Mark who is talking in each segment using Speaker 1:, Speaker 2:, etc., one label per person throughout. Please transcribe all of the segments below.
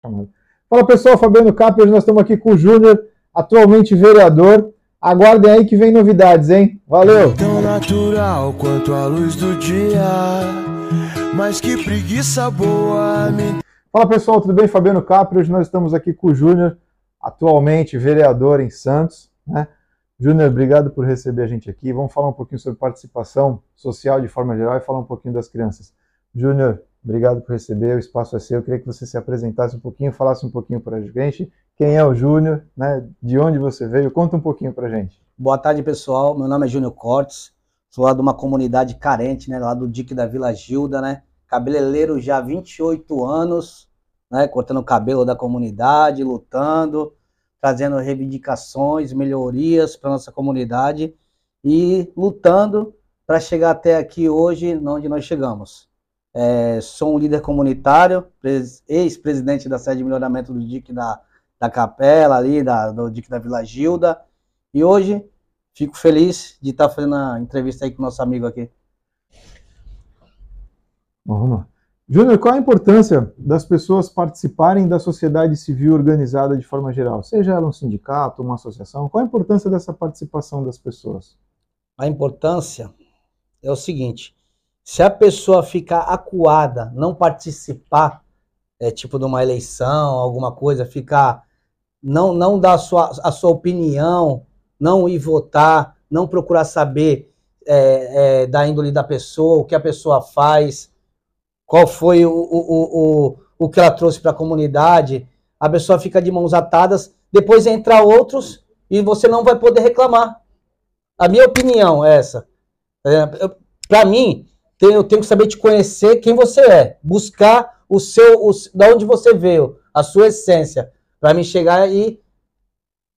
Speaker 1: Fala pessoal, Fabiano Cap, hoje nós estamos aqui com o Júnior, atualmente vereador. Aguardem aí que vem novidades, hein? Valeu!
Speaker 2: Tão natural quanto a luz do dia, mas que preguiça boa me...
Speaker 1: Fala pessoal, tudo bem? Fabiano Capri, hoje nós estamos aqui com o Júnior, atualmente vereador em Santos. Né? Júnior, obrigado por receber a gente aqui. Vamos falar um pouquinho sobre participação social de forma geral e falar um pouquinho das crianças. Júnior, obrigado por receber, o espaço é seu. Eu queria que você se apresentasse um pouquinho, falasse um pouquinho para a gente. Quem é o Júnior, né? de onde você veio? Conta um pouquinho para a gente.
Speaker 3: Boa tarde, pessoal. Meu nome é Júnior Cortes, sou lá de uma comunidade carente, né? lá do Dique da Vila Gilda, né? cabeleireiro já há 28 anos, né? cortando o cabelo da comunidade, lutando, trazendo reivindicações, melhorias para nossa comunidade e lutando para chegar até aqui hoje, onde nós chegamos. É, sou um líder comunitário, ex-presidente da sede de melhoramento do DIC da, da Capela, ali, da, do DIC da Vila Gilda, e hoje fico feliz de estar fazendo a entrevista aí com o nosso amigo aqui.
Speaker 1: Vamos lá. Júnior, qual a importância das pessoas participarem da sociedade civil organizada de forma geral? Seja ela um sindicato, uma associação, qual a importância dessa participação das pessoas?
Speaker 3: A importância é o seguinte: se a pessoa ficar acuada, não participar, é, tipo de uma eleição, alguma coisa, ficar, não, não dar a sua, a sua opinião, não ir votar, não procurar saber é, é, da índole da pessoa, o que a pessoa faz, qual foi o, o, o, o que ela trouxe para a comunidade, a pessoa fica de mãos atadas, depois entra outros e você não vai poder reclamar. A minha opinião é essa. É, para mim, eu tenho que saber te conhecer quem você é, buscar o seu, o, da onde você veio, a sua essência, para me chegar e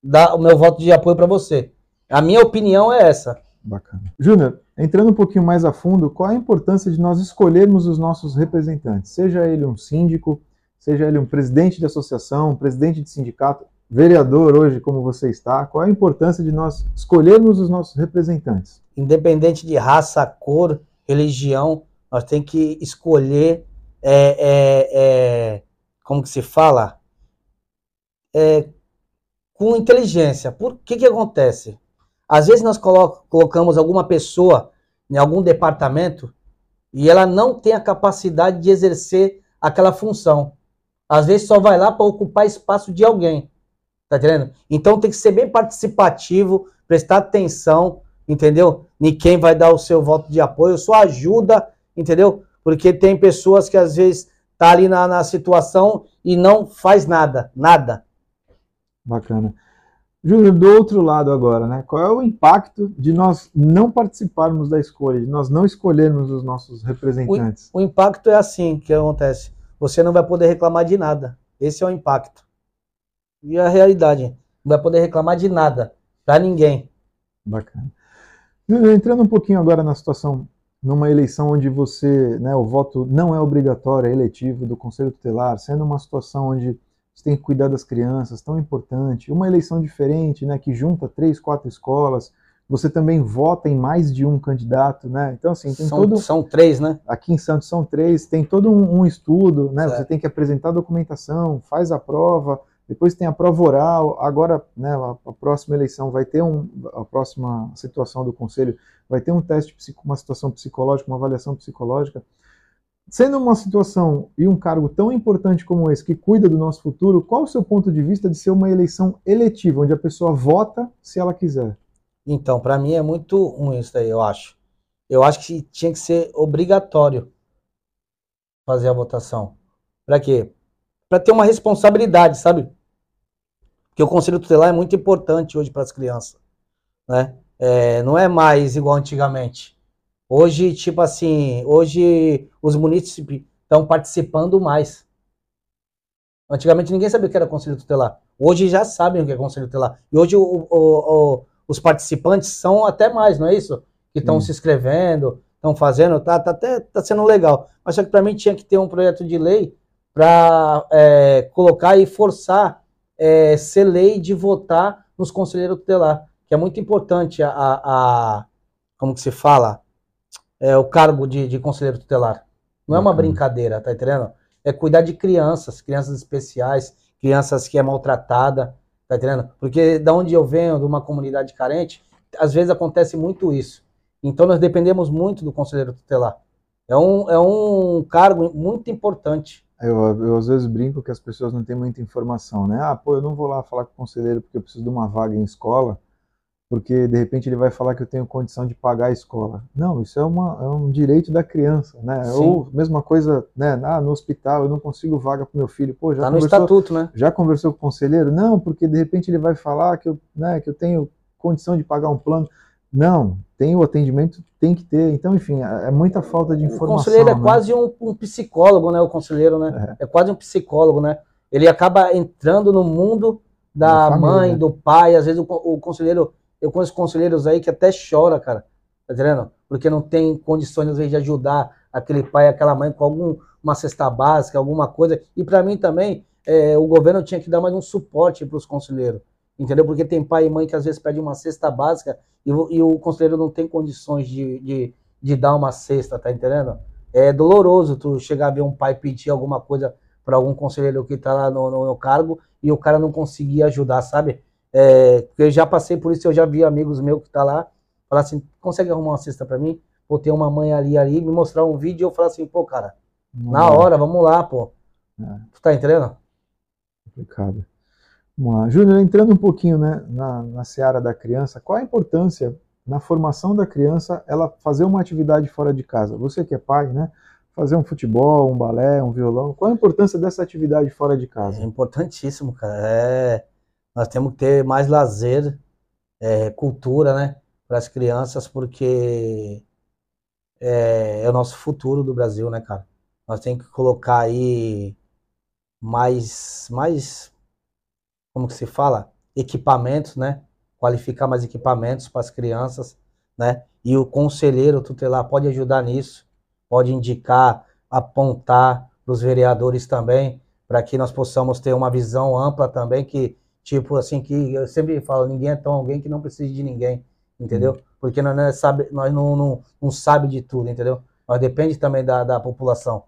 Speaker 3: dar o meu voto de apoio para você. A minha opinião é essa.
Speaker 1: Bacana. Júnior, entrando um pouquinho mais a fundo, qual a importância de nós escolhermos os nossos representantes? Seja ele um síndico, seja ele um presidente de associação, um presidente de sindicato, vereador hoje, como você está, qual a importância de nós escolhermos os nossos representantes?
Speaker 3: Independente de raça, cor, religião, nós temos que escolher, é, é, é, como que se fala? É, com inteligência. Por que que acontece? Às vezes nós colocamos alguma pessoa em algum departamento e ela não tem a capacidade de exercer aquela função. Às vezes só vai lá para ocupar espaço de alguém. Tá entendendo? Então tem que ser bem participativo, prestar atenção, entendeu? Em quem vai dar o seu voto de apoio, sua ajuda, entendeu? Porque tem pessoas que às vezes tá ali na, na situação e não faz nada, nada.
Speaker 1: Bacana. Júnior, do outro lado agora, né? Qual é o impacto de nós não participarmos da escolha, de nós não escolhermos os nossos representantes?
Speaker 3: O, o impacto é assim que acontece. Você não vai poder reclamar de nada. Esse é o impacto. E a realidade, não vai poder reclamar de nada para ninguém.
Speaker 1: Bacana. Entrando um pouquinho agora na situação, numa eleição onde você, né, o voto não é obrigatório, é eletivo do Conselho Tutelar, sendo uma situação onde você tem que cuidar das crianças, tão importante. Uma eleição diferente, né, que junta três, quatro escolas. Você também vota em mais de um candidato, né? Então, assim, tem
Speaker 3: são,
Speaker 1: todo.
Speaker 3: São três, né?
Speaker 1: Aqui em Santos são três. Tem todo um, um estudo, né? Certo. Você tem que apresentar a documentação, faz a prova, depois tem a prova oral. Agora, né, a, próxima eleição vai ter um. A próxima situação do conselho vai ter um teste, uma situação psicológica, uma avaliação psicológica. Sendo uma situação e um cargo tão importante como esse, que cuida do nosso futuro, qual o seu ponto de vista de ser uma eleição eletiva, onde a pessoa vota se ela quiser?
Speaker 3: Então, para mim é muito ruim isso daí, eu acho. Eu acho que tinha que ser obrigatório fazer a votação. Para quê? Para ter uma responsabilidade, sabe? Porque o conselho tutelar é muito importante hoje para as crianças, né? É, não é mais igual antigamente. Hoje, tipo assim, hoje os munícipes estão participando mais. Antigamente ninguém sabia o que era conselho tutelar. Hoje já sabem o que é conselho tutelar. E hoje o, o, o, os participantes são até mais, não é isso? Que estão hum. se inscrevendo, estão fazendo, tá, tá até tá sendo legal. Mas só que para mim tinha que ter um projeto de lei para é, colocar e forçar é, ser lei de votar nos conselheiros tutelar, que é muito importante a, a, a como que se fala, é, o cargo de, de conselheiro tutelar. Não é uma brincadeira, tá entendendo? é cuidar de crianças, crianças especiais, crianças que é maltratada, tá entendendo? Porque da onde eu venho, de uma comunidade carente, às vezes acontece muito isso. Então nós dependemos muito do conselheiro tutelar. É um, é um cargo muito importante.
Speaker 1: Eu, eu às vezes brinco que as pessoas não têm muita informação, né? Ah, pô, eu não vou lá falar com o conselheiro porque eu preciso de uma vaga em escola, porque de repente ele vai falar que eu tenho condição de pagar a escola. Não, isso é, uma, é um direito da criança, né? Sim. Ou mesma coisa, né? Ah, no hospital eu não consigo vaga para meu filho. Pô, já
Speaker 3: tá no estatuto, né?
Speaker 1: Já conversou com o conselheiro? Não, porque de repente ele vai falar que eu, né, que eu tenho condição de pagar um plano. Não, tem o atendimento, tem que ter. Então, enfim, é, é muita falta de informação.
Speaker 3: O conselheiro é né? quase um, um, psicólogo, né? O conselheiro, né? É. é. quase um psicólogo, né? Ele acaba entrando no mundo da, da mãe, do pai. Às vezes o, o, conselheiro, eu conheço conselheiros aí que até chora, cara. Tá entendendo? Porque não tem condições, às vezes, de ajudar aquele pai, aquela mãe com alguma cesta básica, alguma coisa. E para mim também, é, o governo tinha que dar mais um suporte para os conselheiros entendeu? Porque tem pai e mãe que às vezes pede uma cesta básica e, e o conselheiro não tem condições de, de, de, dar uma cesta, tá entendendo? É doloroso tu chegar a ver um pai pedir alguma coisa para algum conselheiro que tá lá no, no, no, cargo e o cara não conseguir ajudar, sabe? É, porque eu já passei por isso, eu já vi amigos meus que tá lá, falar assim, consegue arrumar uma cesta para mim? Pô, ter uma mãe ali, ali, me mostrar um vídeo e eu falar assim, pô, cara, na hora, vamos lá, pô. É. Tu tá entendendo?
Speaker 1: Complicado. Vamos lá. Júnior, entrando um pouquinho né, na, na seara da criança, qual a importância na formação da criança ela fazer uma atividade fora de casa? Você que é pai, né? Fazer um futebol, um balé, um violão, qual a importância dessa atividade fora de casa?
Speaker 3: É importantíssimo, cara. É, nós temos que ter mais lazer, é, cultura, né? Para as crianças, porque é, é, o nosso futuro do Brasil, né, cara? Nós temos que colocar aí mais, mais como que se fala? Equipamentos, né? Qualificar mais equipamentos para as crianças, né? E o conselheiro tutelar pode ajudar nisso, pode indicar, apontar para os vereadores também, para que nós possamos ter uma visão ampla também, que, tipo assim, que eu sempre falo, ninguém é tão alguém que não precisa de ninguém, entendeu? Hum. Porque nós, não, é sabe, nós não, não, não sabe de tudo, entendeu? Nós depende também da, da população.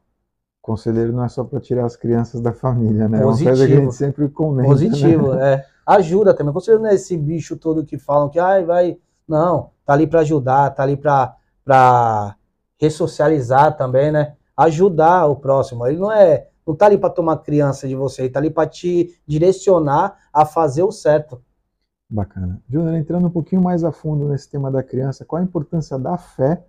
Speaker 1: Conselheiro não é só para tirar as crianças da família, né? Positivo. É uma coisa que a gente sempre comenta.
Speaker 3: Positivo,
Speaker 1: né?
Speaker 3: é. Ajuda também. Conselheiro não é esse bicho todo que falam que ai, vai. Não, tá ali para ajudar, tá ali para ressocializar também, né? Ajudar o próximo. Ele não é. Não tá ali para tomar criança de você, ele tá ali para te direcionar a fazer o certo.
Speaker 1: Bacana. Júnior, entrando um pouquinho mais a fundo nesse tema da criança, qual a importância da fé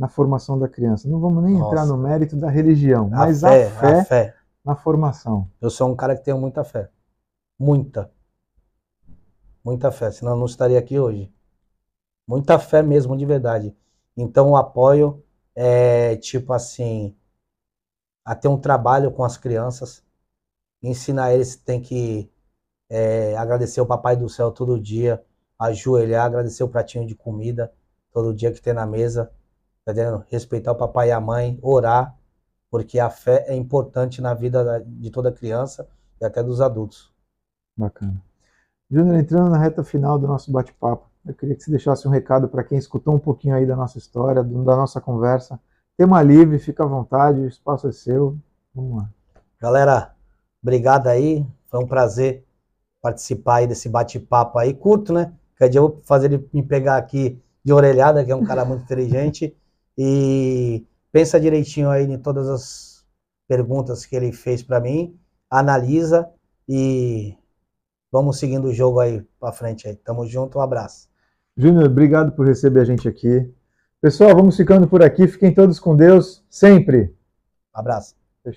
Speaker 1: na formação da criança. Não vamos nem Nossa. entrar no mérito da religião, a mas fé, a, fé a fé na formação.
Speaker 3: Eu sou um cara que tenho muita fé. Muita. Muita fé, senão eu não estaria aqui hoje. Muita fé mesmo, de verdade. Então o apoio é tipo assim, a ter um trabalho com as crianças, ensinar eles que tem que é, agradecer o papai do céu todo dia, ajoelhar, agradecer o pratinho de comida todo dia que tem na mesa, tá entendendo? Respeitar o papai e a mãe, orar, porque a fé é importante na vida de toda criança e até dos adultos.
Speaker 1: Bacana. Júnior, entrando na reta final do nosso bate-papo, eu queria que você deixasse um recado para quem escutou um pouquinho aí da nossa história, da nossa conversa. Tema livre, fica à vontade, o espaço é seu. Vamos lá.
Speaker 3: Galera, obrigado aí. Foi um prazer participar aí desse bate-papo aí, curto, né? Quer dia eu vou fazer ele me pegar aqui de orelhada, que é um cara muito inteligente. E pensa direitinho aí em todas as perguntas que ele fez para mim, analisa e vamos seguindo o jogo aí para frente aí. Tamo junto, um abraço.
Speaker 1: Júnior, obrigado por receber a gente aqui. Pessoal, vamos ficando por aqui. Fiquem todos com Deus sempre.
Speaker 3: Um abraço.